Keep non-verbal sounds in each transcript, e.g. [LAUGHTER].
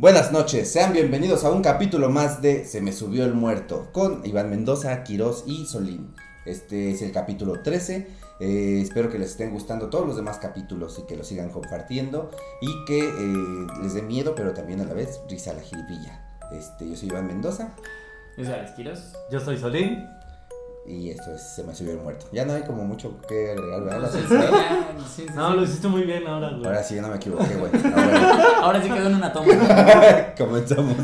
Buenas noches, sean bienvenidos a un capítulo más de Se me subió el muerto con Iván Mendoza, Quirós y Solín. Este es el capítulo 13. eh, espero que les estén gustando todos los demás capítulos y que los sigan compartiendo y que eh, les dé miedo, pero también a la vez risa a la jiribilla. Este, yo soy Iván Mendoza Yo soy Quiroz. Yo soy Solín. Y esto es Se me subió el muerto. Ya no hay como mucho que agregar, ¿verdad? Sí, sí, sí, No, lo hiciste muy bien ahora, güey. Ahora sí, ya no me equivoqué, güey. No, bueno, [LAUGHS] Ahora sí quedó en una toma. [LAUGHS] comenzamos.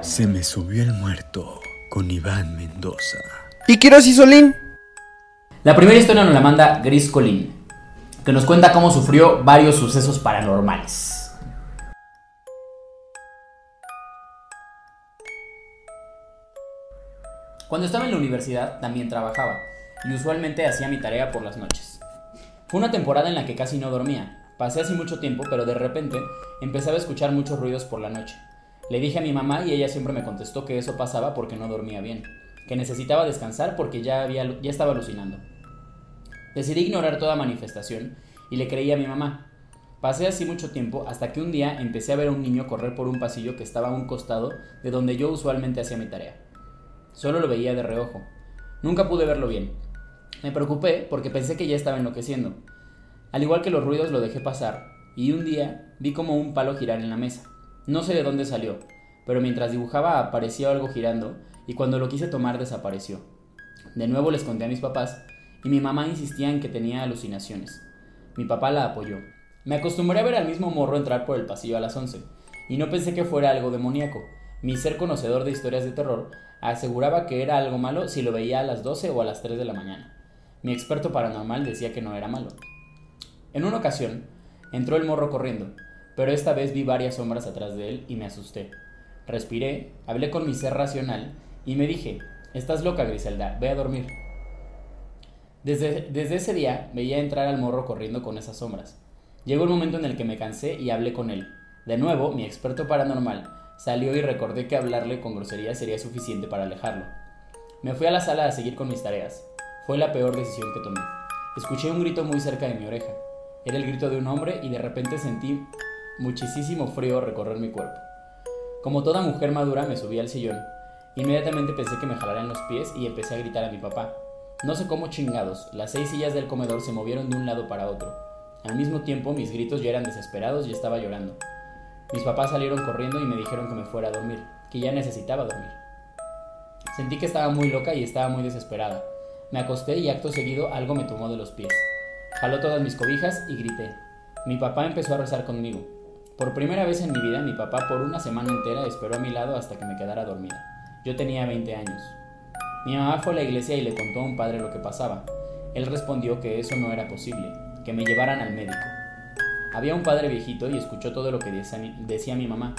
Se me subió el muerto con Iván Mendoza. ¿Y y Solín? La primera historia nos la manda Gris Colín, que nos cuenta cómo sufrió varios sucesos paranormales. Cuando estaba en la universidad también trabajaba y usualmente hacía mi tarea por las noches. Fue una temporada en la que casi no dormía. Pasé así mucho tiempo, pero de repente empezaba a escuchar muchos ruidos por la noche. Le dije a mi mamá y ella siempre me contestó que eso pasaba porque no dormía bien, que necesitaba descansar porque ya, había, ya estaba alucinando. Decidí ignorar toda manifestación y le creí a mi mamá. Pasé así mucho tiempo hasta que un día empecé a ver a un niño correr por un pasillo que estaba a un costado de donde yo usualmente hacía mi tarea. Solo lo veía de reojo. Nunca pude verlo bien. Me preocupé porque pensé que ya estaba enloqueciendo. Al igual que los ruidos lo dejé pasar y un día vi como un palo girar en la mesa. No sé de dónde salió, pero mientras dibujaba apareció algo girando y cuando lo quise tomar desapareció. De nuevo les conté a mis papás y mi mamá insistía en que tenía alucinaciones. Mi papá la apoyó. Me acostumbré a ver al mismo morro entrar por el pasillo a las 11 y no pensé que fuera algo demoníaco. Mi ser conocedor de historias de terror aseguraba que era algo malo si lo veía a las 12 o a las 3 de la mañana. Mi experto paranormal decía que no era malo. En una ocasión, entró el morro corriendo, pero esta vez vi varias sombras atrás de él y me asusté. Respiré, hablé con mi ser racional y me dije, estás loca Griselda, ve a dormir. Desde, ese día veía entrar al morro corriendo con esas sombras. Llegó el momento en el que me cansé y hablé con él. De nuevo, mi experto paranormal salió y recordé que hablarle con grosería sería suficiente para alejarlo. Me fui a la sala a seguir con mis tareas. Fue la peor decisión que tomé. Escuché un grito muy cerca de mi oreja. Era el grito de un hombre y de repente sentí muchísimo frío recorrer mi cuerpo. Como toda mujer madura me subí al sillón. Inmediatamente pensé que me jalaran los pies y empecé a gritar a mi papá. No sé cómo chingados, las seis sillas del comedor se movieron de un lado para otro. Al mismo tiempo mis gritos ya eran desesperados y estaba llorando. Mis papás salieron corriendo y me dijeron que me fuera a dormir, que ya necesitaba dormir. Sentí que estaba muy loca y estaba muy desesperada. Me acosté y acto seguido algo me tomó de los pies. Jaló todas mis cobijas y grité. Mi papá empezó a rezar conmigo. Por primera vez en mi vida, mi papá por una semana entera esperó a mi lado hasta que me quedara dormida. Yo tenía 20 años. Mi mamá fue a la iglesia y le contó a un padre lo que pasaba. Él respondió que eso no era posible, que me llevaran al médico. Había un padre viejito y escuchó todo lo que decía mi, mamá.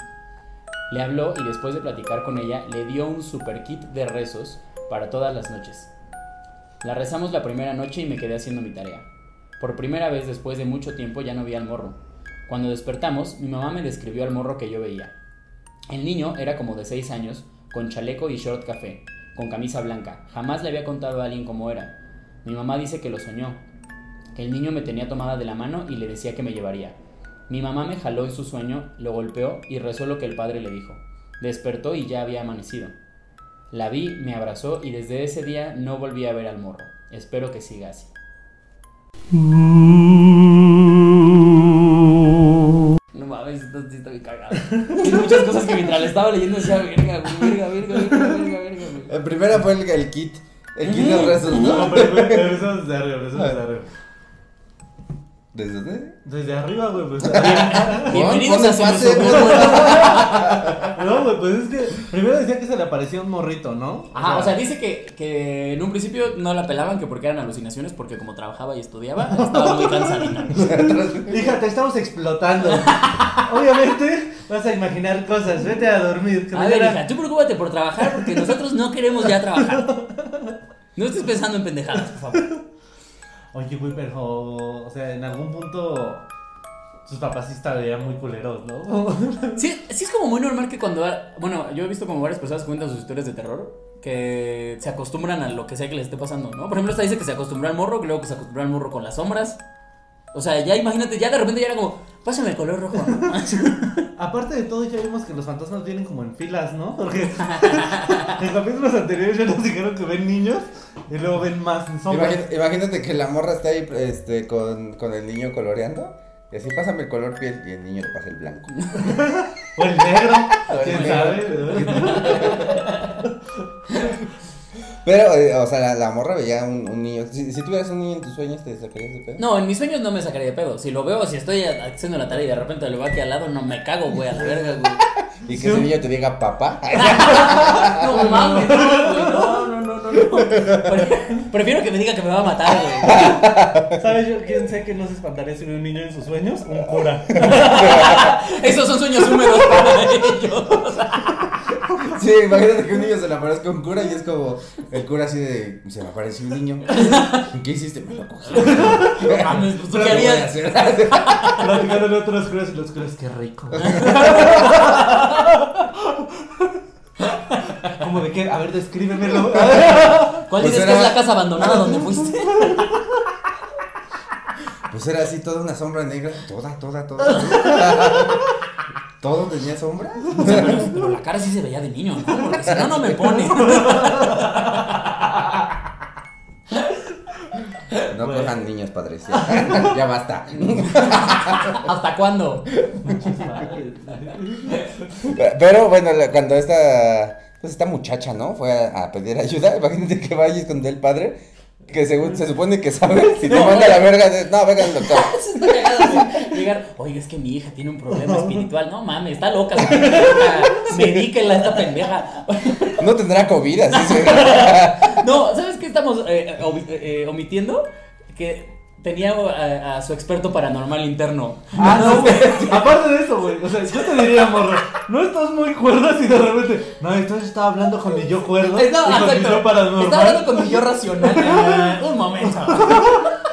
Le habló y después de platicar con ella le dio un super kit de rezos para todas las noches. La rezamos la primera noche y me quedé haciendo mi tarea. Por primera vez después de mucho tiempo ya no vi al morro. Cuando despertamos, mi mamá me describió al morro que yo veía. El niño era como de 6 años, con chaleco y short café, con camisa blanca. Jamás le había contado a alguien cómo era. Mi mamá dice que lo soñó, el niño me tenía tomada de la mano y le decía que me llevaría. Mi mamá me jaló en su sueño, lo golpeó y rezó lo que el padre le dijo. Despertó y ya había amanecido. La vi, me abrazó y desde ese día no volví a ver al morro. Espero que siga así. No mames, esto sí está bien cagado. [LAUGHS] Hay muchas cosas que mientras le estaba leyendo decía, verga, verga, verga, verga, verga. El primero fue el, el kit. El kit de rezos, No, ¿no? pero, pero eso es de arriba, eso es de arriba. [LAUGHS] ¿Desde dónde? Desde arriba, güey, pues. [LAUGHS] Bienvenidos a pase, muerto. [LAUGHS] No, güey, pues es que primero decía que se le aparecía un morrito, ¿no? Ajá, o sea, dice que, que en un principio no la pelaban, que porque eran alucinaciones, porque como trabajaba y estudiaba, estaba muy cansadita. [LAUGHS] Hija, te estamos explotando. Obviamente vas a imaginar cosas. Vete a dormir. A ver, hija, tú preocúpate por trabajar, porque nosotros no queremos ya trabajar. No estés pensando en pendejadas, por favor. Oye, güey, pero. O sea, en algún punto. Sus papás sí estarían muy culeros, ¿no? [LAUGHS] Sí, sí es como muy normal que cuando... Bueno, yo he visto como varias personas cuentan sus historias de terror, que se acostumbran a lo que sea que les esté pasando, ¿no? Por ejemplo, esta dice que se acostumbró al morro, que luego que se acostumbró al morro con las sombras. O sea, ya imagínate, ya de repente ya era como, pásame el color rojo. ¿no? [LAUGHS] Aparte de todo, ya vimos que los fantasmas vienen como en filas, ¿no? Porque [LAUGHS] [LAUGHS] en capítulos anteriores ya nos dijeron que ven niños y luego ven más. Imagínate, imagínate que la morra está ahí este, con, con el niño coloreando. Y así pásame el color piel y el niño le pasa el blanco. [LAUGHS] O el negro, [LAUGHS] quién sabe. Pero, eh, o sea, la, la morra veía un, un niño. Si, si tuvieras un niño en tus sueños, ¿te sacarías de pedo? No, en mis sueños no me sacaría de pedo. Si lo veo, si estoy haciendo la tarea y de repente lo veo aquí al lado, no me cago, güey, a la verga, güey. Y que ese niño te diga papá. [LAUGHS] No [LAUGHS] mames, no, güey, no, no, no, no, no. Pre- Prefiero que me diga que me va a matar, güey. [LAUGHS] ¿Sabes yo quién sé que no se espantaría si ve un niño en sus sueños? Un cura. Esos son sueños húmedos para ellos. Sí, imagínate que un niño se le aparezca a un cura y es como el cura así de. Se me apareció un niño. ¿Y [LAUGHS] qué hiciste? Me lo cogí. No mames, pues tú ¿Qué harías. otros curas y los curas, qué rico. [LAUGHS] Como de qué, a ver, descríbemelo. ¿Cuál Pues dices que es la casa abandonada donde fuiste? [LAUGHS] Pues era así, toda una sombra negra. Toda, toda, toda. ¿Todo tenía sombra? O sea, pero, pero la cara sí se veía de niño, ¿no? Porque si no, no me pone. No Bueno. cojan niños, padres. Ya, ya basta. ¿Hasta cuándo? Pero bueno, cuando esta, pues esta muchacha, ¿no? Fue a, a pedir ayuda, imagínate que vayas con el padre, que según se supone que sabe, si te No, manda la verga, de, no, venga el doctor. Se está. Llegar, oiga, es que mi hija tiene un problema espiritual. No mames, está loca. su pendeja. Medíquela esta pendeja. [LAUGHS] No tendrá COVID, así [LAUGHS] se... No, ¿sabes qué estamos eh, omi- eh, omitiendo? Que tenía a, a su experto paranormal interno. Ah, no, [LAUGHS] güey. Aparte de eso, güey. O sea, yo te diría, morro, no estás muy cuerdo si de repente. No, entonces estaba hablando con mi yo cuerdo Eh, no, y con mi yo paranormal. Está hablando con mi yo racional. Eh, [LAUGHS] un momento.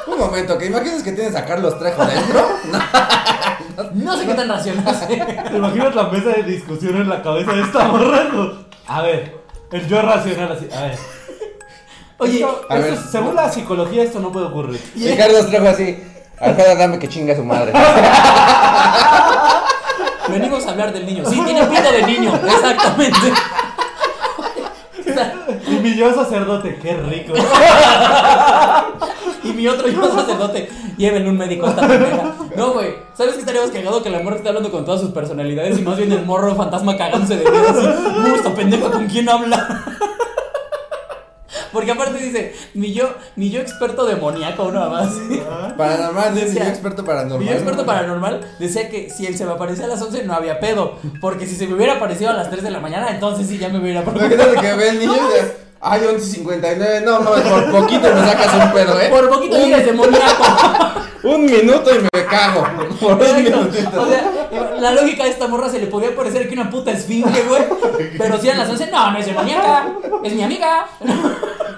Un momento, que imaginas que tienes a Carlos Trejo dentro. No, [LAUGHS] No sé qué tan racional. ¿Te imaginas la mesa de discusión en la cabeza de esta morra? A ver, el yo racional así. A ver. Oye, Esto- a esto- ver. según la psicología, esto no puede ocurrir. y Carlos Trejo así, Alfredo, dame que chinga su madre. [LAUGHS] venimos a hablar del niño. Sí, tiene pito de niño, exactamente. Y mi yo sacerdote, qué rico. [LAUGHS] Y mi otro yo sacerdote, llévenle un médico a esta pendeja. No, güey, ¿sabes qué estaríamos cagado que la morra está hablando con todas sus personalidades y más bien el morro fantasma cagándose de miedo así? "Uh, esta pendeja con quién habla? Porque aparte dice, mi yo, mi yo experto demoníaco, una más. Paranormal, dice, Decía- yo experto paranormal. Mi yo experto paranormal decía que si él se me aparecía a las 11 no había pedo. Porque si se me hubiera aparecido a las 3 de la mañana, entonces sí ya me hubiera preocupado. Imagínate que ve el niño ay, 11.59, no, no, por poquito me sacas un pedo, ¿eh? Por poquito llegas demoníaco. [LAUGHS] Un minuto y me cago. Por un Exacto. minutito. O sea, la lógica de esta morra se le podía parecer que una puta esfinge, güey. Pero si eran las 11, no, no es demoníaca, es mi amiga.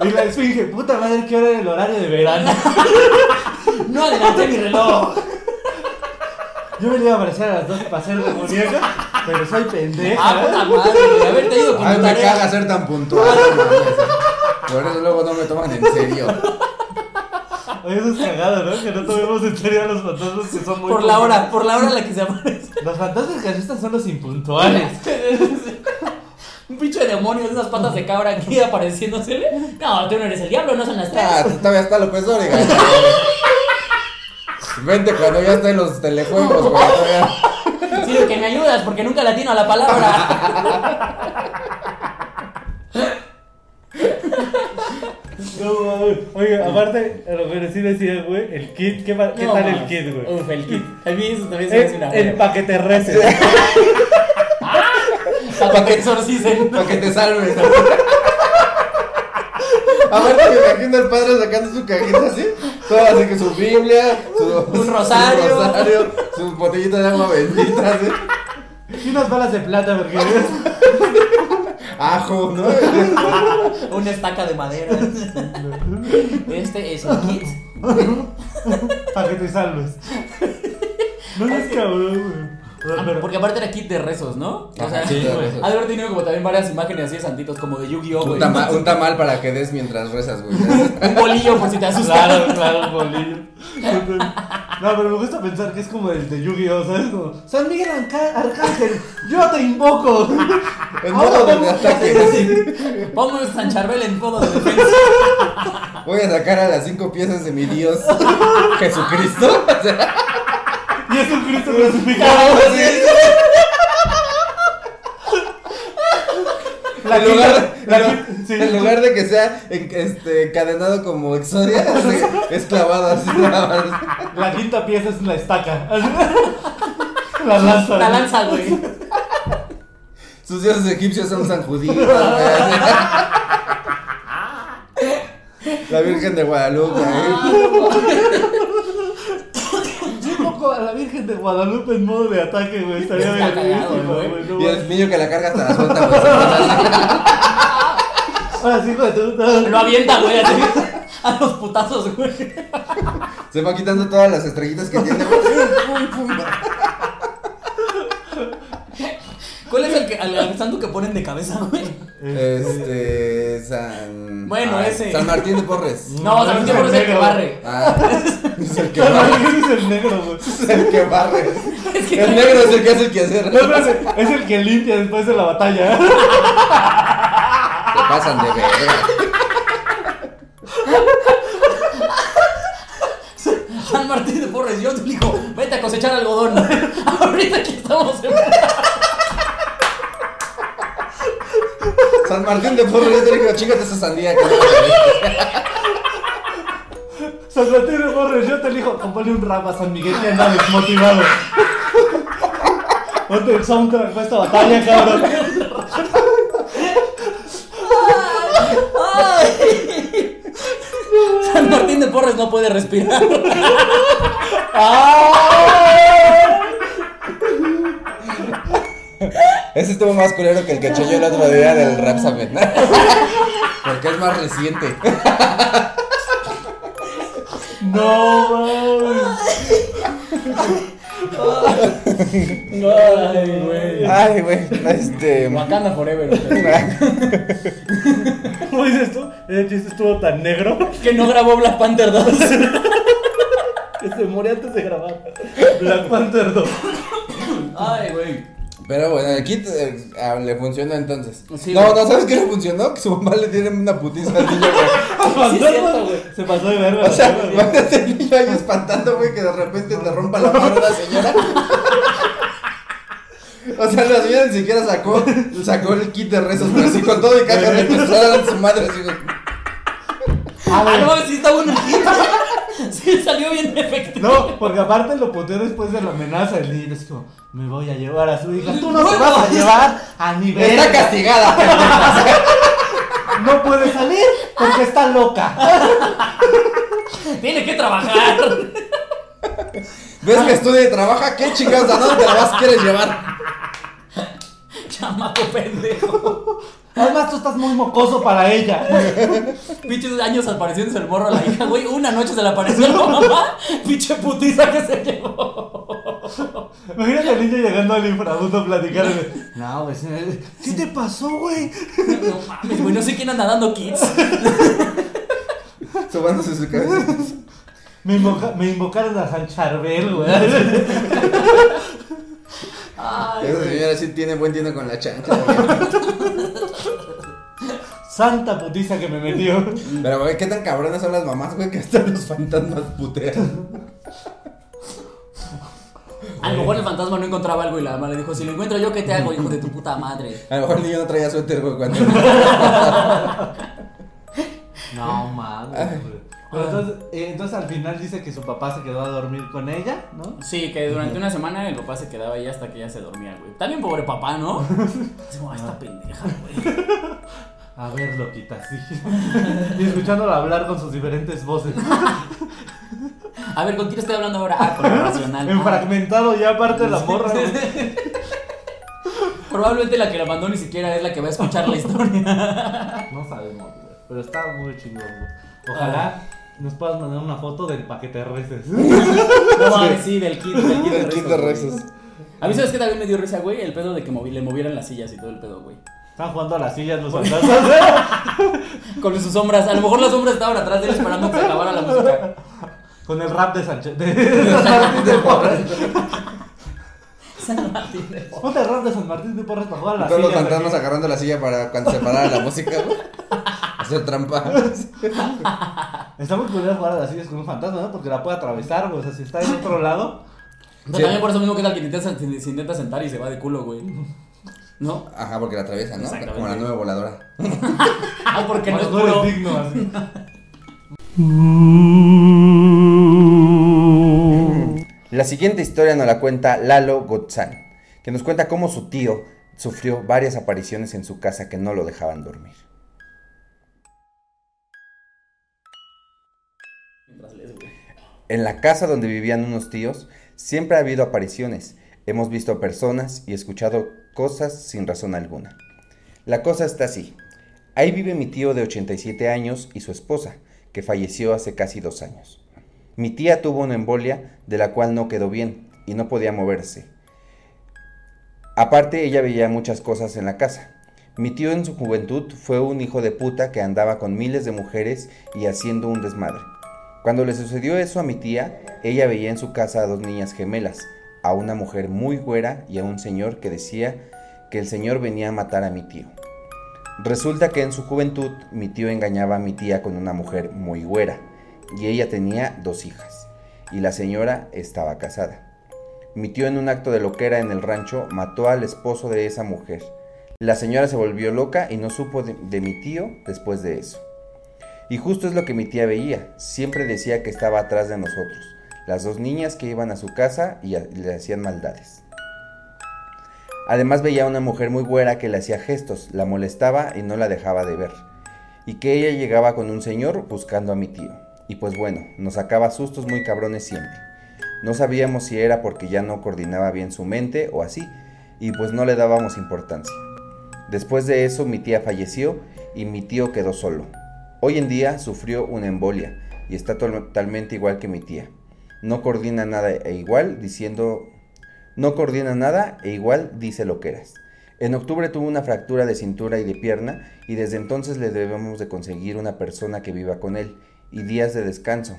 Y la esfinge, puta madre, ¿qué hora era el horario de verano? [LAUGHS] No adelanté mi reloj. Yo me iba a aparecer a las 12 para ser demoníaca, pero soy pendeja. Ah, puta madre, güey, haberte ido con Ay, tu me tarea. caga ser tan puntual. no mames. Por eso luego no me toman en serio. Oye, eso es cagado, ¿no? Que no tomemos en serio a los fantasmas que son muy. Por la hora, por la hora en la que se aparece. Los fantasmas que asustan son los impuntuales. [LAUGHS] Un pinche demonio de esas patas de cabra aquí apareciéndosele. No, tú no eres el diablo, no son las tres. Ah, todavía está López Dóriga. [LAUGHS] Vente cuando ya estén los telejuegos, güey. [LAUGHS] todavía. Sí, que me ayudas porque nunca latino a la palabra. No, mames. Oye, aparte, a lo que sí decía, güey, el kit, ¿qué, pa- qué No, tal el mames. kit, güey? Uf, el kit. A mí eso también se me hace una El, el buena. pa' que te reces. [LAUGHS] Para que te exorcicen. Para que te salves. [LAUGHS] Aparte me imagino al padre sacando su cajita así, todo así que su Biblia, su, Un rosario. su, rosario, su botellita de agua bendita, así, Y unas balas de plata, porque ajo, ¿no? Una estaca de madera. Este es el kit. para que te salves. No es cabrón, Pero- Porque aparte era kit de rezos, ¿no? O sea, sí, ha de haber tenido como también varias imágenes así de santitos, como de Yu-Gi-Oh, Un, tama- [LAUGHS] un tamal para que des mientras rezas, güey. [LAUGHS] Un bolillo por si te asustas. Claro, claro, bolillo. [LAUGHS] No, pero me gusta pensar que es como el de Yu-Gi-Oh! ¿Sabes? Como, San Miguel Arca- Arcángel, yo te invoco. En modo de ataque. Pongo a San Charbel en modo de defensa. Voy a sacar a las cinco piezas de mi Dios Jesucristo. O sea, Y es un Cristo crucificado. La en, lugar, quinta- la en quinta- sí. en lugar de que sea en- este, encadenado como Exodia, así, es clavado así. [LAUGHS] nada más. La quinta pieza es la estaca. [LAUGHS] La lanza. La lanza, güey. Sus dioses egipcios son San Judío. güey. [LAUGHS] La Virgen de Guadalupe. Yo a la Virgen de Guadalupe en modo de ataque, güey. Estaría Está bien. güey. no Y el niño que la carga hasta la suelta, güey. Ahora sí, tu- Lo avienta, güey, así. A los putazos, güey. Se va quitando todas las estrellitas que tiene, güey. Pum, pum, pum. ¿Cuál es el, que, al, al santo que ponen de cabeza, güey? Este. San. Bueno, ah, ese. San Martín de Porres. No, San Martín es el que barre. Ah, es el que barre. Es el negro, güey. Es el que barre. Es que El negro es el que hace el quehacer. No, espérate, es el que limpia después de la batalla. Se pasan de verga. San Martín de Porres, yo te digo, vete a cosechar algodón. [LAUGHS] Ahorita aquí estamos en... San Martín de Porres, yo te digo, chingate esa sandía que no [LAUGHS] San Martín de Porres, yo te elijo, compone un rap a San Miguel que anda desmotivado. [LAUGHS] Ponte el soundtrack para esta batalla, cabrón. Ay. San Martín de Porres no puede respirar. Ese [LAUGHS] estuvo más culero que el que eché yo el otro día del Rap Samet. [LAUGHS] Porque es más reciente. No, mames. Ay, güey. Ay, güey. Este. Wakanda Forever. ¿Cómo dices tú? Ese chiste estuvo tan negro Que no grabó Black Panther 2. [LAUGHS] que se murió antes de grabar. Black Panther 2. Ay, güey. Pero bueno, el kit eh, ah, le funcionó entonces. Sí, no, güey. no, ¿sabes qué le funcionó? Que su mamá le tiene una putiza al niño, güey. [LAUGHS] Sí, es cierto, güey. Se pasó de verga. O sea, la imagínate el niño ahí espantando, güey, que de repente le rompa la mano a una señora. O sea, la señora ni siquiera sacó, sacó el kit de rezos, pero así con todo y caja le empezó a su madre así, güey. Ah, no mames, sí está bueno el kit. [LAUGHS] Sí, salió bien efectivo. No, porque aparte lo puteó después de la amenaza. El niño es como, me voy a llevar a su hija. Tú no te vas a llevar a nivel. Está castigada. [LAUGHS] No puede salir porque está loca. Tiene que trabajar. ¿Ves que estudia y trabaja? ¿Qué chingados? ¿A dónde te la vas quieres llevar? Chamaco pendejo. Además, tú estás muy mocoso para ella. [LAUGHS] Pinches años apareciéndose el morro a la hija, güey. Una noche se le apareció a la mamá. [LAUGHS] Pinche putiza que se llevó. Imagínate al niño llegando al inframundo a platicarle. [LAUGHS] No, güey, ¿qué te pasó, güey? No mames, güey. No sé quién anda dando kits. Sobándose su cabeza. Me, invoca- me invocaron a San Charbel, güey. Ay, Esa señora sí tiene buen tino con la chancha. [LAUGHS] güey. Santa putiza que me metió. Pero, güey, ¿qué tan cabronas son las mamás, güey, que hasta los fantasmas putean? A lo mejor el fantasma no encontraba algo y la mamá le dijo: Si lo encuentro yo, ¿qué te hago, hijo de tu puta madre? A lo mejor el niño no traía suéter, güey, cuando... [LAUGHS] No mames, güey. Pero entonces, eh, entonces al final dice que su papá se quedó a dormir con ella, ¿no? Sí, que durante una semana el papá se quedaba ahí hasta que ella se dormía, güey. También pobre papá, ¿no? [LAUGHS] Así como, "Ah, esta pendeja, güey. A ver, loquita, sí. [LAUGHS] Y escuchándola hablar con sus diferentes voces. [LAUGHS] A ver, ¿con quién estoy hablando ahora? Ah, con el racional. En Ah. fragmentado ya aparte de la morra. güey. Probablemente la que la mandó ni siquiera es la que va a escuchar la historia. No sabemos, güey. Pero está muy chingón, güey. Ojalá nos puedas mandar una foto del paquete de reces. [LAUGHS] No mames, sí, del kit, del kit de El kit de. A mí, ¿sabes que también me dio risa, güey? El pedo de que movi- le movieran las sillas y todo el pedo, güey. Están jugando a las sillas los fantasmas. [LAUGHS] Con sus sombras. A lo mejor las sombras estaban atrás de él esperando que se acabara la música. Con el rap de Sánchez. [LAUGHS] De, de San Martín de Porres. San Martín de Porres. Ponte el rap de San Martín de Porres para jugar a las Todos los sillas. fantasmas aquí. agarrando la silla para cuando se parara la música, güey. Hacer trampa. [LAUGHS] Está muy curioso jugar a las sillas con un fantasma, ¿no? Porque la puede atravesar, güey. O sea, si está en otro lado. Pero Sí. también por eso mismo que tal que intenta, se intenta sentar y se va de culo, güey. ¿No? Ajá, porque la atraviesa, ¿no? Como la nube voladora. [LAUGHS] Ah, porque no es puro. digno, así. [LAUGHS] La siguiente historia nos la cuenta Lalo Gotzán, que nos cuenta cómo su tío sufrió varias apariciones en su casa que no lo dejaban dormir. En la casa donde vivían unos tíos siempre ha habido apariciones. Hemos visto personas y escuchado cosas sin razón alguna. La cosa está así. Ahí vive mi tío de 87 años y su esposa, que falleció hace casi dos años. Mi tía tuvo una embolia de la cual no quedó bien y no podía moverse. Aparte, ella veía muchas cosas en la casa. Mi tío en su juventud fue un hijo de puta que andaba con miles de mujeres y haciendo un desmadre. Cuando le sucedió eso a mi tía, ella veía en su casa a dos niñas gemelas, a una mujer muy güera y a un señor que decía que el señor venía a matar a mi tío. Resulta que en su juventud mi tío engañaba a mi tía con una mujer muy güera y ella tenía dos hijas y la señora estaba casada. Mi tío en un acto de loquera en el rancho mató al esposo de esa mujer. La señora se volvió loca y no supo de, de mi tío después de eso. Y justo es lo que mi tía veía, siempre decía que estaba atrás de nosotros, las dos niñas que iban a su casa y, le hacían maldades. Además veía a una mujer muy güera que le hacía gestos, la molestaba y no la dejaba de ver. Y que ella llegaba con un señor buscando a mi tío. Y pues bueno, nos sacaba sustos muy cabrones siempre. No sabíamos si era porque ya no coordinaba bien su mente o así, y pues no le dábamos importancia. Después de eso mi tía falleció y mi tío quedó solo. Hoy en día sufrió una embolia y está totalmente igual que mi tía. No coordina nada e igual diciendo no coordina nada e igual dice lo que eras. En octubre tuvo una fractura de cintura y de pierna y desde entonces le debemos de conseguir una persona que viva con él y días de descanso.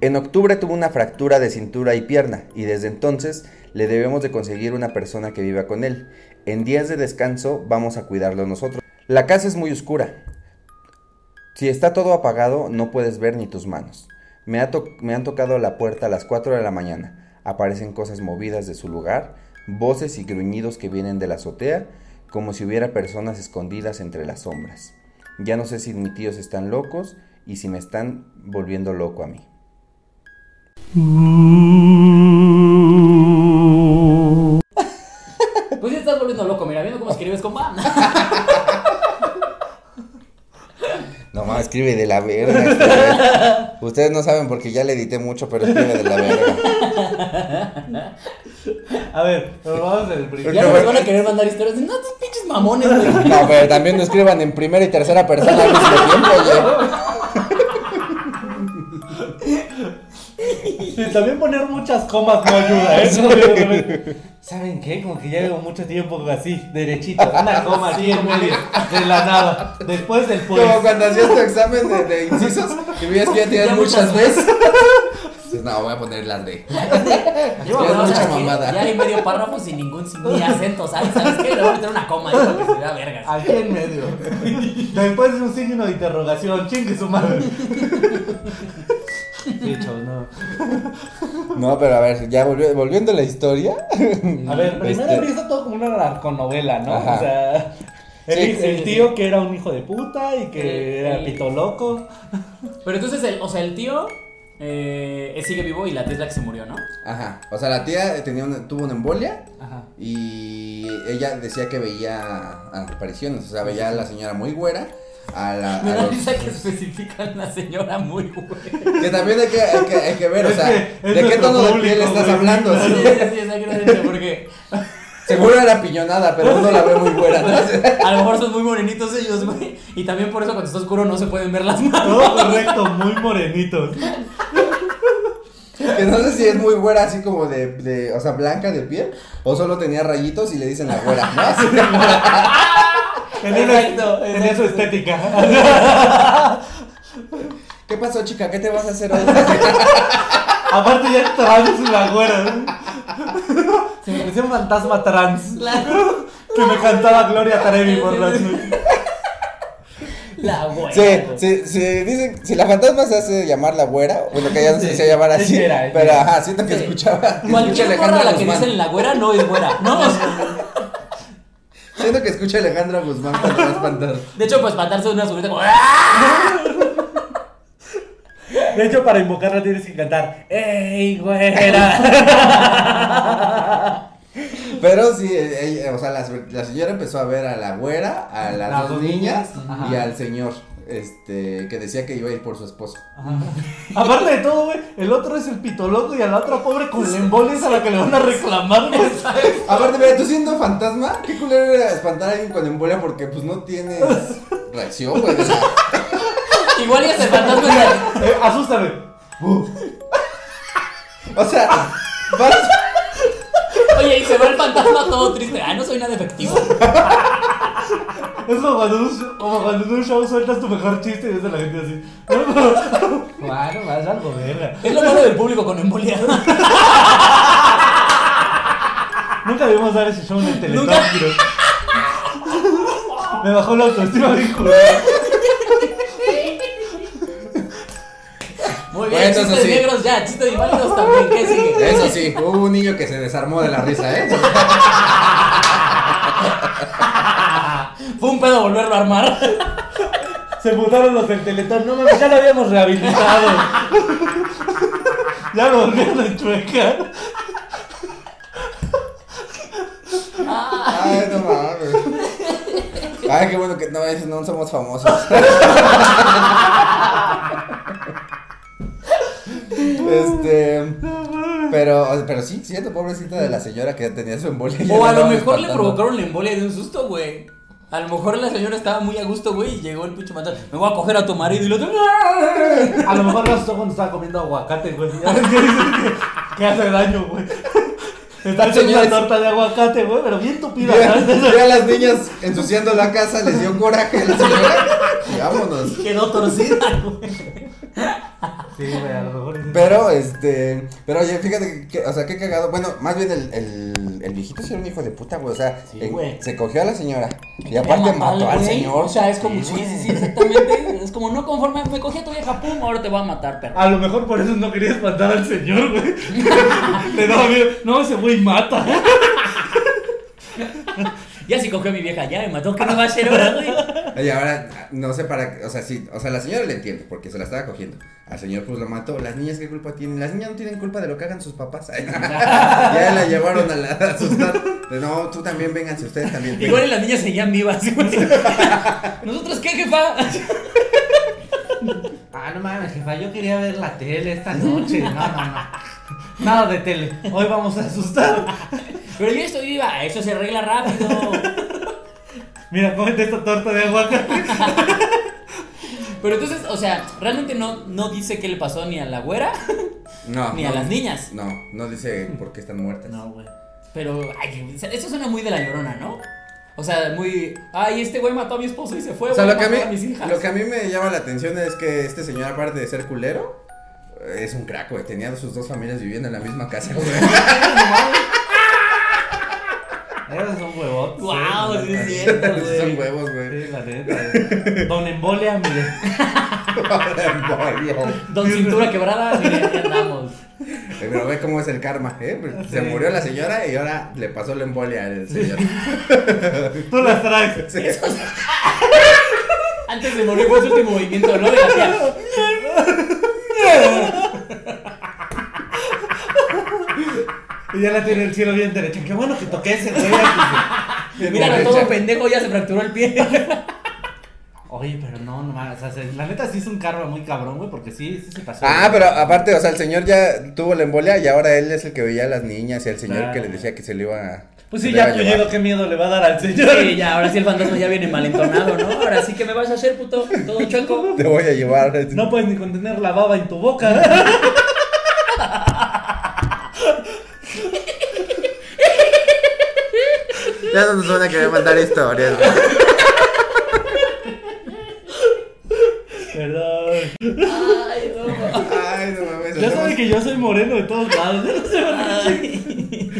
En octubre tuvo una fractura de cintura y pierna y desde entonces le debemos de conseguir una persona que viva con él. En días de descanso vamos a cuidarlo nosotros. La casa es muy oscura. Si está todo apagado no puedes ver ni tus manos. Me, ha to- me han tocado la puerta a las 4 de la mañana. Aparecen cosas movidas de su lugar, voces y gruñidos que vienen de la azotea, como si hubiera personas escondidas entre las sombras. Ya no sé si mis tíos están locos y si me están volviendo loco a mí. Pues ya estás volviendo loco, mira, viendo cómo escribes con [LAUGHS] va. No más, escribe de la verga. este güey. Ustedes no saben porque ya le edité mucho, pero escribe de la verga. A ver, pero vamos del Ya principio. no nos van a querer mandar historias de no, estos pinches mamones, güey. No, pero también no escriban en primera y tercera persona al mismo tiempo. Sí, también poner muchas comas no ayuda, ¿eh? ¿Saben qué? Como que ya llevo mucho tiempo así, derechito. Una [LAUGHS] coma así en medio, de la nada. Después del pues. Como cuando hacías tu examen de, de incisos y veías que ya tienes muchas veces. No, voy a poner las de. [LAUGHS] Yo, Es o sea, mucha mamada. Ya hay medio párrafo sin ningún sin ni acento, ¿sabes? ¿Sabes qué? Le voy a meter una coma ahí para que se vea vergas. Aquí en medio. [LAUGHS] Después un signo de interrogación, chingue su madre. Sí, chavos, no. No, pero a ver, ya volvió- volviendo a la historia. A ver, primero Este- empieza todo como una narconovela, ¿no? Ajá. O sea, el, Sí, el sí, tío sí. que era un hijo de puta y que era el- pito loco. Pero entonces, el, o sea, el tío eh, sigue vivo y la tía es la que se murió, ¿no? Ajá. O sea, la tía tenía una- tuvo una embolia Ajá. y ella decía que veía apariciones. O sea, veía a la señora muy güera. A la. Me a da los- risa que especifican una señora muy güey. Que también hay que, hay que, hay que ver, o sea, ¿de qué tono de piel estás güey, hablando? sí, Sí, Sí. exactamente, porque Seguro era piñonada, pero uno la ve muy güera, ¿no? [LAUGHS] a lo mejor son muy morenitos ellos, güey. Y también por eso cuando está oscuro no se pueden ver las manos. Todo correcto, muy morenitos. Que no sé si es muy güera, así como de, de, o sea, blanca de piel, o solo tenía rayitos y le dicen la güera, ¿no? [LAUGHS] Tenía, Exacto, tenía su estética. ¿Qué pasó, chica? ¿Qué te vas a hacer hoy? Aparte ya trans la güera. Se me parecía un fantasma trans. Claro. Que me cantaba Gloria Trevi por las noches. La güera. Sí, sí, sí, dicen, si la fantasma se hace llamar la güera, bueno, que ya no se llamar Es así, era, pero era. ajá, siento que Sí. escuchaba, que escucha Cualquier morra Alejandra a la que Guzmán. dicen la güera no es güera. No, o sea, Siento que escucha Alejandra Guzmán cuando va a espantar. de hecho, pues espantarse de una surita como. ¡ah! [LAUGHS] De hecho, para invocarla tienes que cantar ¡Ey, güera! [LAUGHS] Pero sí, ella- o sea, la, la señora empezó a ver a la güera, a las, Las dos niñas niñas, y al señor, este, que decía que iba a ir por su esposo. [LAUGHS] Aparte de todo, güey, el otro es el pitoloco y a la otra pobre con la embolia es a la que le van a reclamar, güey. Aparte, mira, tú siendo fantasma, qué culero era espantar a alguien con embolia porque pues no tienes [LAUGHS] reacción, güey. O sea, [LAUGHS] Igual y ese fantasma. es- Eh, asústame. o sea, vas, Oye, y se va el fantasma todo triste. Ah, no soy nada efectivo. [LAUGHS] Es como cuando, en un como cuando en un show sueltas tu mejor chiste y ves a la gente así. Bueno, más algo, verga. Es lo malo del público con embolia. [LAUGHS] Nunca debimos dar ese show en el Teletón, Nunca. pero- Me bajó la autoestima bien culero. Muy bien, Bueno, eso chistes sí. negros ya, chistes inválidos también. ¿Qué sigue? eso sí, hubo un niño que se desarmó de la risa, ¿eh? [LAUGHS] Fue un pedo volverlo a armar. Se putaron los del Teletón. No mames, ya lo habíamos rehabilitado. ya lo volvieron a enchuecar. Ay, no mames. Ay, qué bueno que no, no somos famosos. Este, pero, pero sí, siento pobrecita de la señora que tenía su embolia. ya O a lo mejor le provocaron la embolia de un susto, güey. A lo mejor la señora estaba muy a gusto, güey, y llegó el pinche fantasma. Me voy a coger a tu marido y lo otro. A lo mejor lo asustó cuando estaba comiendo aguacate, güey. [LAUGHS] [LAUGHS] Ya que hace daño, güey. Está haciendo una torta de aguacate, güey, pero bien tupida. Vi a, ¿sabes? vi a las niñas ensuciando la casa, les dio coraje a la señora. Y vámonos. Quedó torcida, güey. Sí, güey, a lo mejor es- Pero, este, pero oye, fíjate que, o sea, qué cagado. Bueno, más bien el, el, el viejito sí era un hijo de puta, güey. O sea, Sí, en- güey. se cogió a la señora. Y aparte mató al güey. señor. O sea, es como, sí, sí, sí, exactamente. Es como, no conforme me cogí a tu vieja, pum, ahora te voy a matar, perro. A lo mejor por eso no quería espantar al señor, güey. [LAUGHS] Le daba miedo. No, ese güey mata. [LAUGHS] Ya si cogió a mi vieja, ya me mató, ¿qué me va a hacer ahora, güey? [LAUGHS] Oye, ahora, no sé para qué, o sea, sí, o sea, la señora le entiende, porque se la estaba cogiendo. Al señor pues lo mató. Las niñas, ¿qué culpa tienen? Las niñas no tienen culpa de lo que hagan sus papás. [LAUGHS] ya la llevaron a, la, a asustar. No, tú también vénganse, ustedes también. Igual y vengan". las niñas seguían vivas, güey. [LAUGHS] ¿Nosotros qué, jefa? Ah, no mames, jefa, yo quería ver la tele esta noche. No, no, no. Nada de tele. Hoy vamos a asustar. Pero yo estoy viva, eso se arregla rápido. [LAUGHS] Mira, cómete esta torta de aguacate. Pero entonces, o sea, realmente no, no dice qué le pasó ni a la güera No. ni no, a las niñas. No, no dice por qué están muertas. No, güey. Pero, ay, eso suena muy de la llorona, ¿no? O sea, muy. Ay, este güey mató a mi esposo y se fue. O sea, lo que, a mí, matar mis hijas. lo que a mí me llama la atención es que este señor, aparte de ser culero, es un crack, güey. Tenía sus dos familias viviendo en la misma casa, güey. [LAUGHS] Esos son huevotes. Guau, eh, sí la es cierto, Son güey. huevos, güey. Sí, la neta. Don Embolia, mire. [LAUGHS] Don Cintura Quebrada, mire, aquí andamos. Pero ve cómo es el karma, ¿eh? Se Sí. murió la señora y ahora le pasó la embolia al señor. [LAUGHS] Tú las traes. [LAUGHS] Sí. Antes de morir fue su último movimiento, ¿no? De la tía. Y ya la tiene el cielo bien derecho. Qué bueno que toqué ese güey. [LAUGHS] Mira, todo pendejo ya se fracturó el pie. [LAUGHS] Oye, pero no, no mames. O sea, se- la neta sí es un karma muy cabrón, güey, porque sí, sí se pasó. Ah, pero aparte, o sea, el señor ya tuvo la embolia y ahora él es el que veía a las niñas y al señor Claro. que le decía que se le iba a. Pues sí, ya hielo, qué miedo le va a dar al señor. Sí, ya, ahora sí el fantasma ya viene malentonado, ¿no? Ahora sí que me vas a hacer, puto. Todo [LAUGHS] chueco. Te voy a llevar. No puedes ni contener la baba en tu boca. Ya no nos van a querer mandar historias. güey. Perdón. Ay, no. Ay, no mames. Ya saben que yo soy moreno de todos lados. ya no qué. Ay.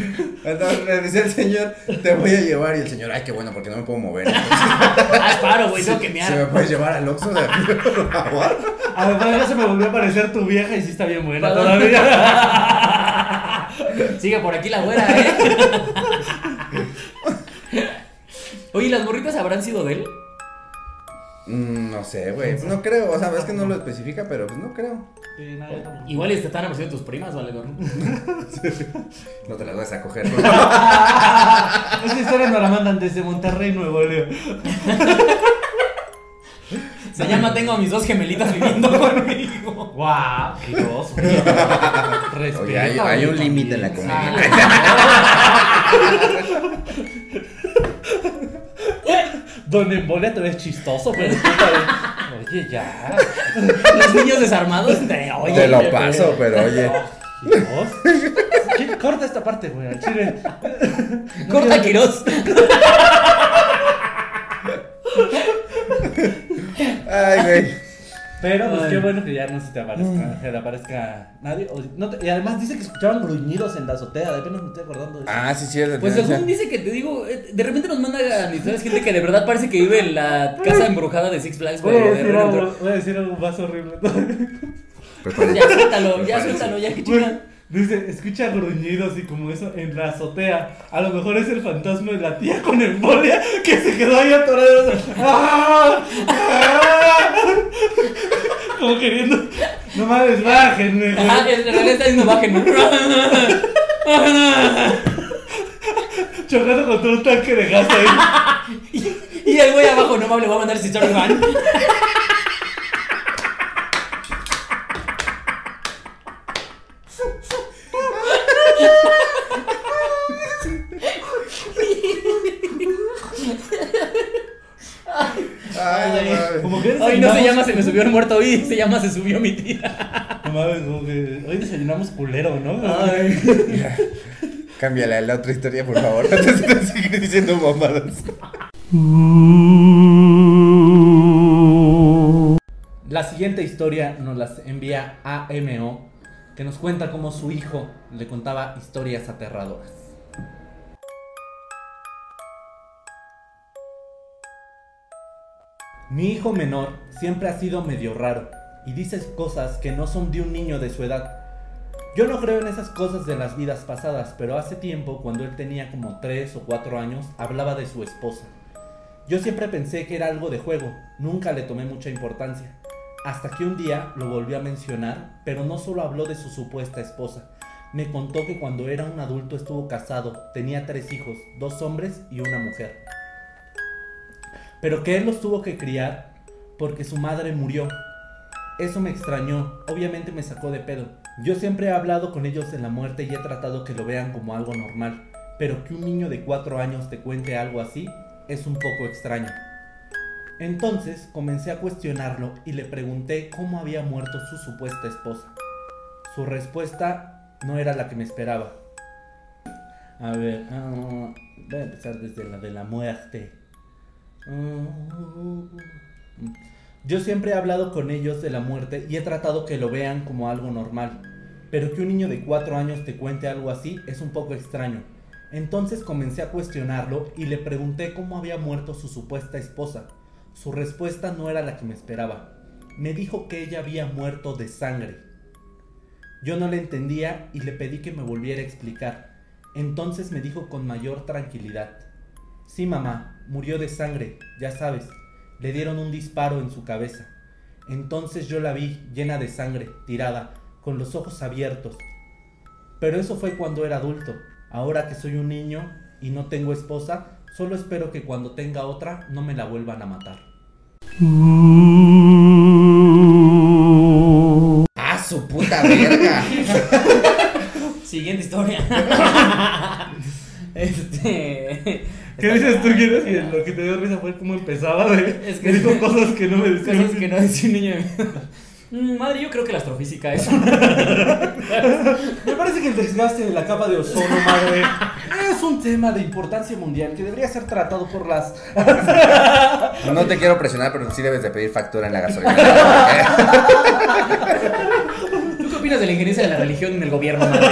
Entonces le dice el señor, te voy a llevar. Y el señor, ay, qué bueno, porque no me puedo mover. Haz paro, güey, tengo que ¿Se me puedes llevar al Oxxo de aquí, por favor? Además ya se me volvió a aparecer tu vieja y sí está bien buena todavía. [LAUGHS] Sigue por aquí la güera, ¿eh? [LAUGHS] Oye, ¿las morritas habrán sido de él? Mm, no sé, güey. Pues no creo. O sea, es que no lo especifica, pero pues no creo. Sí, no, yo tampoco. Igual y te están apareciendo tus primas, vale, ¿no? [LAUGHS] No te las vas a coger. [LAUGHS] Esa historia nos la mandan desde Monterrey, Nuevo León. [LAUGHS] Se llama Tengo a mis dos gemelitas viviendo conmigo. ¡Guau! Respeta. Oye, hay, hay un límite en la también. Don Embolia te ves chistoso, pero [LAUGHS] tú también- Oye, ya. Los niños desarmados de oye. Te lo paso, pero oye. Dios. ¿Quién corta esta parte, güey? al chile. Corta Quiroz. Ay, güey. Pero pues Ay. qué bueno que ya no se te aparezca, se te aparezca nadie. O- no te- y además dice que escuchaban gruñidos en la azotea, de apenas me estoy acordando de eso. Ah, sí, cierto. Pues según dice que te digo, eh, de repente nos manda historias gente que de verdad parece que vive en la casa embrujada de Six Flags. a güey, de decir Reino algo, voy a decir algo más horrible. [LAUGHS] Ya suéltalo, ya suéltalo, ya que chinga. Dice, escucha gruñidos y como eso en la azotea. A lo mejor es el fantasma de la tía con embolia que se quedó ahí atorada. ¡Ah! ¡Ah! Como queriendo. No mames, bájenme. güey. Ajá, en realidad está diciendo bajen. Chocando contra un tanque de gas ahí. [LAUGHS] Y el güey abajo, no mames, le voy a mandar ese Iván. Hoy no se llama Se me subió el muerto, hoy se llama Se subió mi tía. No mames, como que hoy desayunamos culero, ¿no? Ay. [LAUGHS] Cámbiale a la otra historia, por favor. Antes de seguir diciendo mamadas. La siguiente historia nos las envía AMO, que nos cuenta cómo su hijo le contaba historias aterradoras. Mi hijo menor siempre ha sido medio raro y dice cosas que no son de un niño de su edad. Yo no creo en esas cosas de las vidas pasadas, pero hace tiempo, cuando él tenía como 3 o 4 años, hablaba de su esposa. Yo siempre pensé que era algo de juego, nunca le tomé mucha importancia. Hasta que un día lo volvió a mencionar, pero no solo habló de su supuesta esposa. Me contó que cuando era un adulto estuvo casado, tenía tres hijos, dos hombres y una mujer. Pero que él los tuvo que criar porque su madre murió. Eso me extrañó, obviamente me sacó de pedo. Yo siempre he hablado con ellos de la muerte y he tratado que lo vean como algo normal, pero que un niño de cuatro años te cuente algo así es un poco extraño. Entonces comencé a cuestionarlo y le pregunté cómo había muerto su supuesta esposa. Su respuesta no era la que me esperaba. A ver, ah, voy a empezar desde la de la muerte. Yo siempre he hablado con ellos de la muerte y he tratado que lo vean como algo normal, pero que un niño de 4 años te cuente algo así es un poco extraño. Entonces comencé a cuestionarlo y le pregunté cómo había muerto su supuesta esposa. Su respuesta no era la que me esperaba. Me dijo que ella había muerto de sangre. Yo no le entendía y le pedí que me volviera a explicar. Entonces me dijo con mayor tranquilidad. Sí, mamá, murió de sangre, ya sabes. Le dieron un disparo en su cabeza. Entonces yo la vi llena de sangre, tirada, con los ojos abiertos. Pero eso fue cuando era adulto. Ahora que soy un niño y no tengo esposa, solo espero que cuando tenga otra no me la vuelvan a matar. ¡Ah, su puta verga! [LAUGHS] Siguiente historia. [LAUGHS] [LAUGHS] este. ¿Qué dices tú, quieres? Y lo que te dio risa fue cómo empezaba de... Es que- dijo cosas que no me decían. [LAUGHS] Cosas que no decía un niño de Mm, Madre, yo creo que la astrofísica es. [LAUGHS] Me parece que el desgaste de la capa de ozono, madre, es un tema de importancia mundial que debería ser tratado por las. No te quiero presionar, pero sí debes de pedir factura en la gasolina. ¿Tú qué opinas de la injerencia de la religión en el gobierno, madre?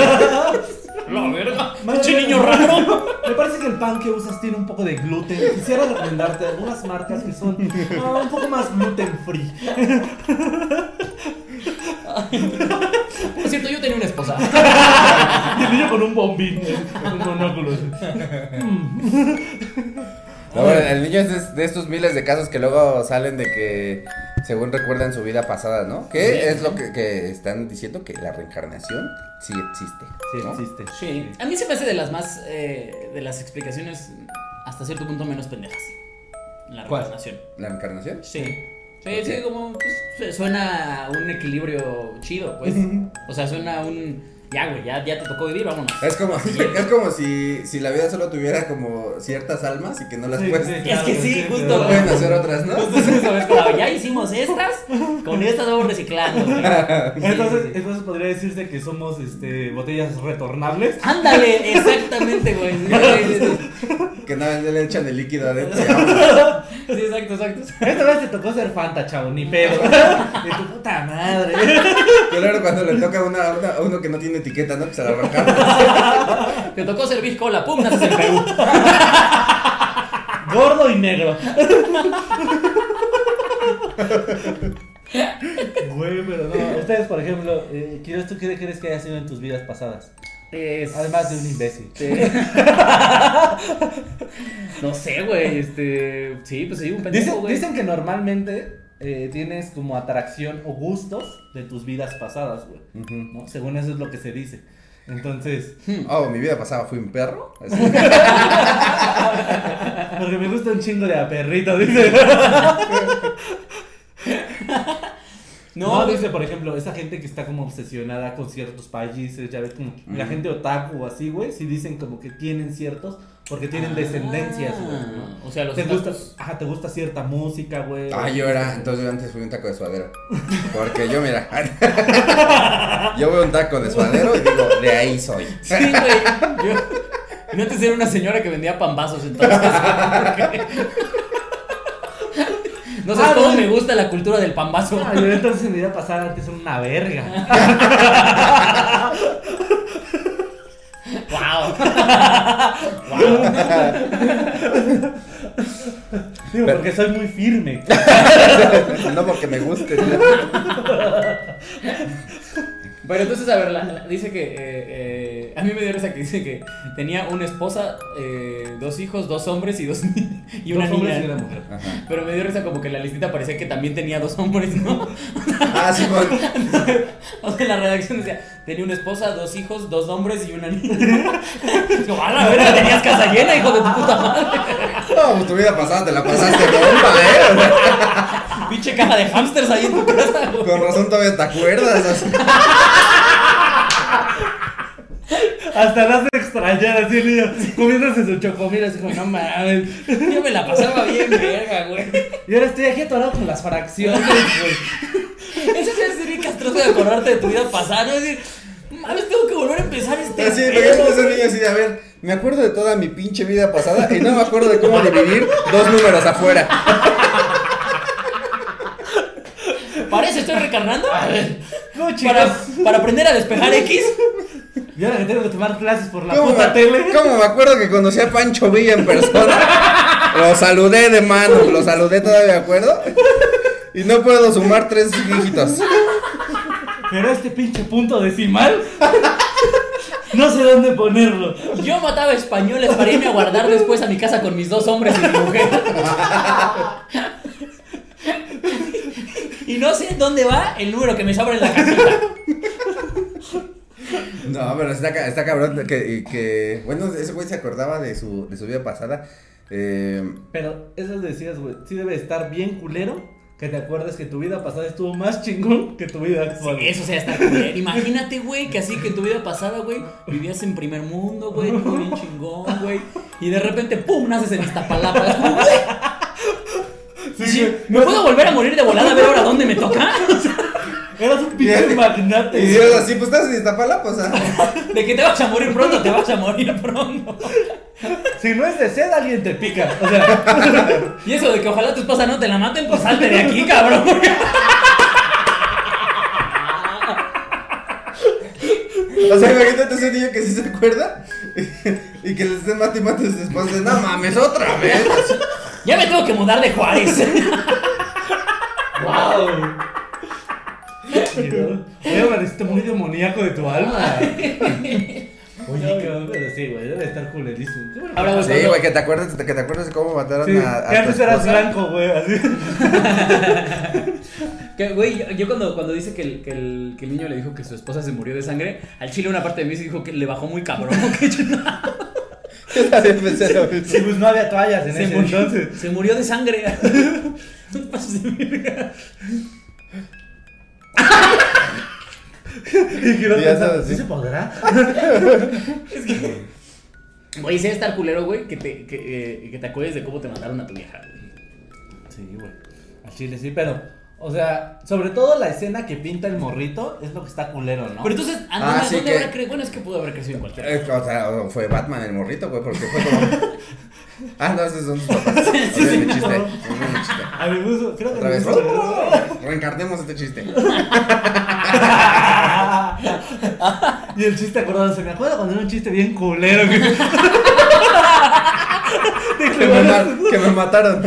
La verga. Pinche niño raro. [LAUGHS] Me parece que el pan que usas tiene un poco de gluten. Quisiera recomendarte algunas marcas que son ah, un poco más gluten free. Por cierto, yo tenía una esposa. [LAUGHS] Y el niño con un bombín, un monóculo. [LAUGHS] No, bueno, el niño es de, de estos miles de casos que luego salen de que según recuerdan su vida pasada, ¿no? Que Sí. es lo que, que están diciendo que la reencarnación sí existe. Sí, ¿no? existe. Sí. A mí se me hace de las más. eh, de las explicaciones hasta cierto punto menos pendejas. La ¿Cuál? reencarnación. ¿La reencarnación? Sí. Sí, ¿Por sí, como pues, suena un equilibrio chido, pues. [LAUGHS] O sea, suena un. Ya, güey, ya, ya te tocó vivir, vámonos. Es como, es como si, si la vida solo tuviera como ciertas almas y que no las Sí, puedes, sí, Es que sí, justo, no pueden hacer otras, ¿no? Entonces, ¿sabes? Como, ya hicimos estas, con estas vamos reciclando. [LAUGHS] Entonces, sí, sí. entonces podría decirse que somos este, botellas retornables. Ándale, exactamente, güey. [LAUGHS] Que nada más le echan el líquido adentro sí, exacto, exacto. Esta vez te tocó ser Fanta, chavo, ni pedo. [LAUGHS] De tu puta madre. Ahora cuando le toca a, una, una- a uno que no tiene etiqueta, ¿no? Que se la arrancan. [LAUGHS] Te tocó servir cola, pum, naces en Perú. [LAUGHS] Gordo y negro. Güey, pero no. Ustedes, por ejemplo, eh, ¿tú qué crees que haya sido en tus vidas pasadas? Es- Además de un imbécil. [LAUGHS] No sé, güey, este... Sí, pues sí, un pendejo, Dicen, güey. dicen que normalmente eh, tienes como atracción o gustos de tus vidas pasadas, güey. ¿no? Según eso es lo que se dice. Entonces, Oh, mi vida pasada fui un perro. Así. [LAUGHS] porque me gusta un chingo de a perrito, dice. [LAUGHS] No, No, dice, por ejemplo, esa gente que está como obsesionada con ciertos países, ya ves, como la gente otaku o así, güey, sí dicen como que tienen ciertos, porque tienen descendencias, güey, ¿no? Ah, O sea, los Te gusta, ajá, te gusta cierta música, güey. Ah, yo era, entonces yo antes fui un taco de suadero. [LAUGHS] Porque yo, mira, [LAUGHS] yo veo un taco de suadero y digo, de ahí soy. Sí, güey. Yo, yo antes era una señora que vendía pambazos, entonces. [LAUGHS] No sé Ah, cómo no. me gusta la cultura del pambazo. Ah, yo entonces en mi vida pasada antes era una verga. [LAUGHS] Wow. Digo, Pero- porque soy muy firme. [LAUGHS] No porque me guste. Bueno, entonces, a ver, la- la- dice que. eh, eh, a mí me dio risa que dice que tenía una esposa, eh, dos hijos, dos hombres y dos y una Dos hombres niña. y una mujer. Ajá. Pero me dio risa como que la listita parecía que también tenía dos hombres, ¿no? Ah, sí, [LAUGHS] con, O sea, la redacción decía, tenía una esposa, dos hijos, dos hombres y una niña. [LAUGHS] Como, a la verga, tenías casa llena, hijo de tu puta madre. No, pues tu vida pasada te la pasaste bomba, ¿eh? Pinche caja de hamsters ahí en tu casa, güey. con razón todavía te acuerdas. [LAUGHS] Hasta la hace extrañar así el niño comiéndose su chocomil así como, no mames. Yo me la pasaba bien, verga, güey. Y ahora estoy aquí atorado con las fracciones, güey. Eso sí es bien castroso de acordarte de tu vida pasada, ¿no? Es decir, mames, tengo que volver a empezar este Así, güey". niño así de, a ver, me acuerdo de toda mi pinche vida pasada y no me acuerdo de cómo dividir dos números afuera. ¿Para eso estoy recarnando? A ver, No, chicos. para, para aprender a despejar X. Y ahora que tengo que tomar clases por la ¿Cómo puta me, tele. cómo me acuerdo que conocí a Pancho Villa en persona? [LAUGHS] Lo saludé de mano, lo saludé todavía, ¿de acuerdo? Y no puedo sumar tres dígitos. Pero este pinche punto decimal. No sé dónde ponerlo. Yo mataba españoles para irme a guardar después a mi casa con mis dos hombres y mi mujer. Y no sé dónde va el número que me sobra en la casita. No, pero está, está cabrón que, bueno, ese güey se acordaba de su, de su vida pasada. Eh, Pero eso decías, güey, sí debe estar bien culero que te acuerdes que tu vida pasada estuvo más chingón que tu vida actual. Eso sea estar culero. Imagínate, güey, que así que en tu vida pasada, güey, vivías en primer mundo, güey, todo bien chingón, güey. Y de repente, ¡pum! naces en Iztapalapa. Es como, güey, Sí, sí, güey. ¿me puedo volver a morir de volada a ver ahora dónde me toca? [LAUGHS] O sea, Pinche magnate. Y Dios así, pues estás en Iztapalapa, o sea. [LAUGHS] De que te vas a morir pronto, te vas a morir pronto. Si no es de sed, alguien te pica. O sea, [LAUGHS] Y eso de que ojalá tu esposa no te la maten, pues salte de aquí, cabrón. [LAUGHS] O sea, imagínate ese niño que sí se acuerda y que le estén mate y mate a su esposa. de, No mames, otra vez. Ya me tengo que mudar de Juárez. wow. Oye, pareciste muy demoníaco de tu alma. Oye, cabrón, pero sí, güey, debe estar culerísimo. Qué bueno que Ahora. Sí, güey, que te acuerdas, que te acuerdas de cómo mataron Sí, a, a que antes eras blanco, güey, así. [LAUGHS] Que, güey, yo, yo cuando, cuando dice que el, que, el, que el niño le dijo que su esposa se murió de sangre, al chile una parte de mí se dijo que le bajó muy cabrón. [LAUGHS] que Yo también pensé lo mismo. Sí, pues no había toallas en se, ese murió, entonces. se murió de sangre. [LAUGHS] Y quiero Ya pensar, sabes, ¿sí sí. se podrá? [LAUGHS] Es que. Güey, sí estar culero, güey, que te, que, eh, que te acuerdes de cómo te mataron a tu vieja, güey. Sí, güey. Al chile sí, pero, o sea, sobre todo la escena que pinta el morrito es lo que está culero, ¿no? Pero entonces, ¿a Ah, dónde, sí dónde que- habrá crecido? Bueno, es que pudo haber crecido en cualquier Eh, O sea, fue Batman el morrito, güey, porque fue como. [LAUGHS] Ah, no, esos son sus papás. [LAUGHS] Sí, sí, mi no. chiste. olviden mi chiste. A mi gusto, creo que Otra vez. Reencarnemos este chiste. [LAUGHS] y el chiste acordado, se me acuerda cuando era un chiste bien culero. Que, Que me, que me mataron.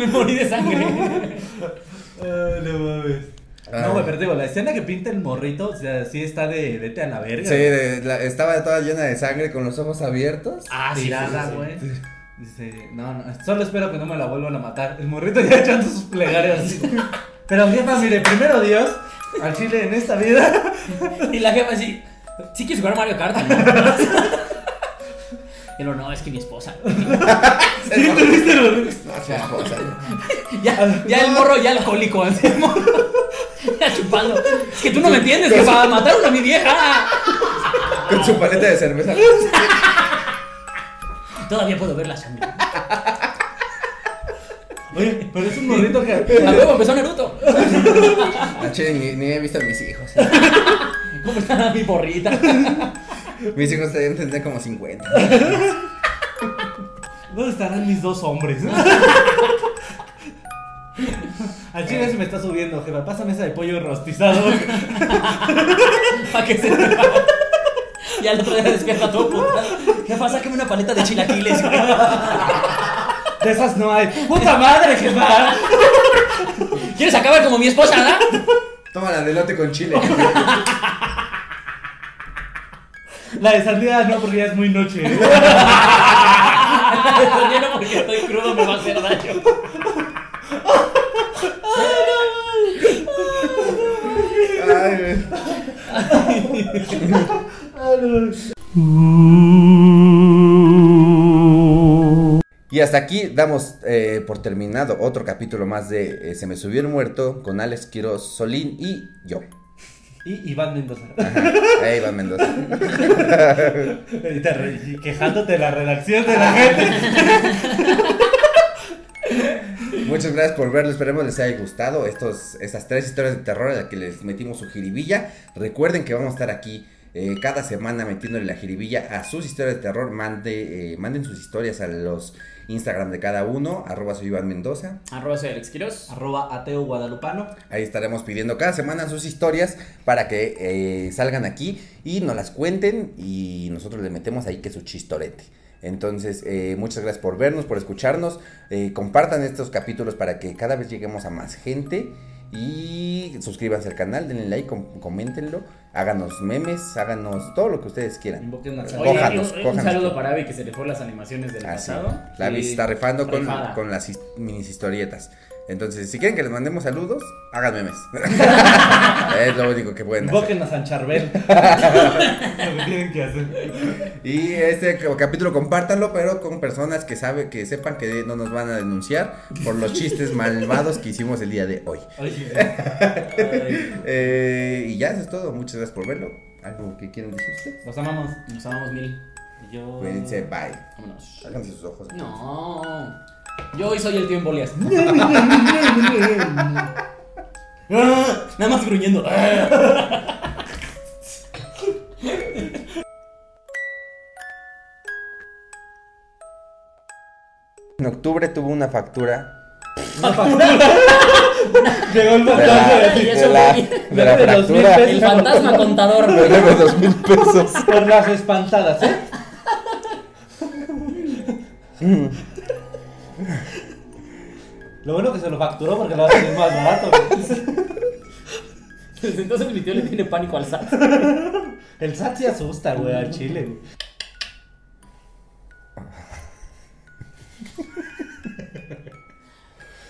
Me morí de sangre. [LAUGHS] Ay, no mames. Ay. No, güey, pero digo, la escena que pinta el morrito, o sea, sí está de vete a la verga. Sí, de- la- estaba toda llena de sangre con los ojos abiertos. Ah, sí, tirada, sí, sí. güey. Dice, no, no, solo espero que no me la vuelvan a matar. El morrito ya echando sus plegarias así. Pero jefa, mire, primero Dios, al chile en esta vida. Y la jefa así, sí quieres jugar Mario Kart, [LAUGHS] luego, no, es que mi esposa. [LAUGHS] Sí. No. Ya, ya el morro, ya alcohólico, el morro. Ya chupando. Es que tú no me entiendes, que para mataron a mi vieja. Con su paleta de cerveza. Todavía puedo ver la sangre. Oye, pero es un morrito que. A huevo empezó Naruto. Che, ni, ni he visto a mis hijos. ¿Cómo está mi porrita? Mis hijos deben tener como 50. ¿Dónde estarán mis dos hombres? Al chile se me está subiendo, jefa. Pásame esa de pollo rostizado. Para que se Y al otro día despierta todo puta. Jefa, sáqueme una paleta de chilaquiles. De esas no hay. ¡Puta madre, jefa! ¿Quieres acabar como mi esposa, verdad? Toma la delote con chile. La de sandía no, porque ya es muy noche. [LAUGHS] Yo no porque estoy crudo me va a hacer daño. Ay. Y hasta aquí damos eh, por terminado otro capítulo más de eh, Se me subió el muerto con Alex Quiroz Solín y yo. Y Iván Mendoza. Ahí Iván Mendoza. [LAUGHS] Y te re- y quejándote de la redacción de la gente. Muchas gracias por verlo, esperemos les haya gustado estos, estas tres historias de terror a las que les metimos su jiribilla. Recuerden que vamos a estar aquí eh, cada semana metiéndole la jiribilla a sus historias de terror. Mande, eh, manden sus historias a los Instagram de cada uno, arroba soy Iván Mendoza. Arroba soy Alex Quiroz. Arroba ateo guadalupano. Ahí estaremos pidiendo cada semana sus historias para que eh, salgan aquí y nos las cuenten y nosotros le metemos ahí que su chistorete. Entonces, eh, muchas gracias por vernos, por escucharnos. Eh, compartan estos capítulos para que cada vez lleguemos a más gente. Y suscríbanse al canal, denle like, com- coméntenlo, háganos memes, háganos todo lo que ustedes quieran. Oye, Cójanos, un, un cójanos. saludo para Abby que se le fue las animaciones del Así. pasado. La Abby está rifando con, con las his- minis historietas. Entonces, si quieren que les mandemos saludos, hagan memes. [LAUGHS] es lo único que pueden hacer. Invoquen a San Charbel. [LAUGHS] Lo que tienen que hacer. Y este ca- capítulo compártanlo, pero con personas que sabe, que sepan que no nos van a denunciar por los chistes malvados que hicimos el día de hoy. Oye, [LAUGHS] Eh, y ya eso es todo. Muchas gracias por verlo. ¿Algo que quieran decir ustedes? los amamos. Nos amamos mil. Y yo. Cuídense, bye. Vámonos. Háganse sus ojos. No. Yo hoy soy el tío en bolias. [LAUGHS] Nada más gruñendo. En octubre tuvo una factura [LAUGHS] Llegó el de la, fantasma de la, de la de fractura. El fantasma contador, Me güey. debe dos mil pesos. por las espantadas, ¿eh? Lo bueno que se lo facturó porque lo va a tener más barato. Desde entonces mi tío le tiene pánico al SAT. El SAT se asusta, güey, al chile. güey.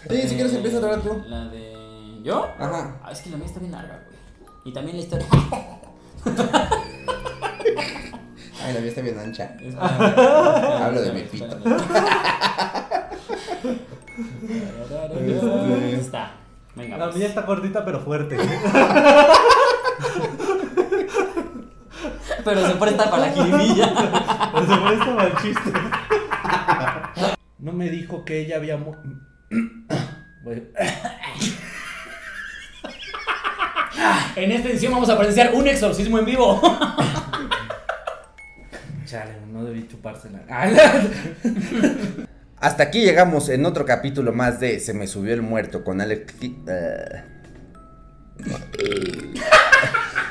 Sí, si quieres empieza ahora tú. La de. ¿Yo? Ajá. Ah, es que la mía está bien larga, güey. Y también la historia. Ay, la vida está bien ancha. Hablo Hablo de mi pito. Está. Venga, La pues. mía está cortita pero fuerte. güey. Pero se presta para la jiribilla. Se me hizo mal chiste. No me dijo que ella había mu- En esta edición vamos a presenciar un exorcismo en vivo. Chale, no debí chupársela. Hasta aquí llegamos en otro capítulo más de Se me subió el muerto con Alex. eh,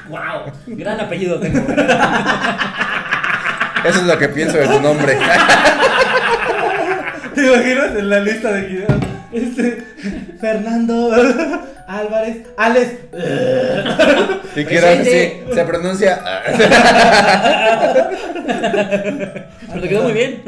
wow. Gran apellido tengo. eso es lo que pienso de tu nombre. ¿Te imaginas en la lista de videos? Este, Fernando Álvarez, Alex. y que sí, se pronuncia. Pero te quedó muy bien.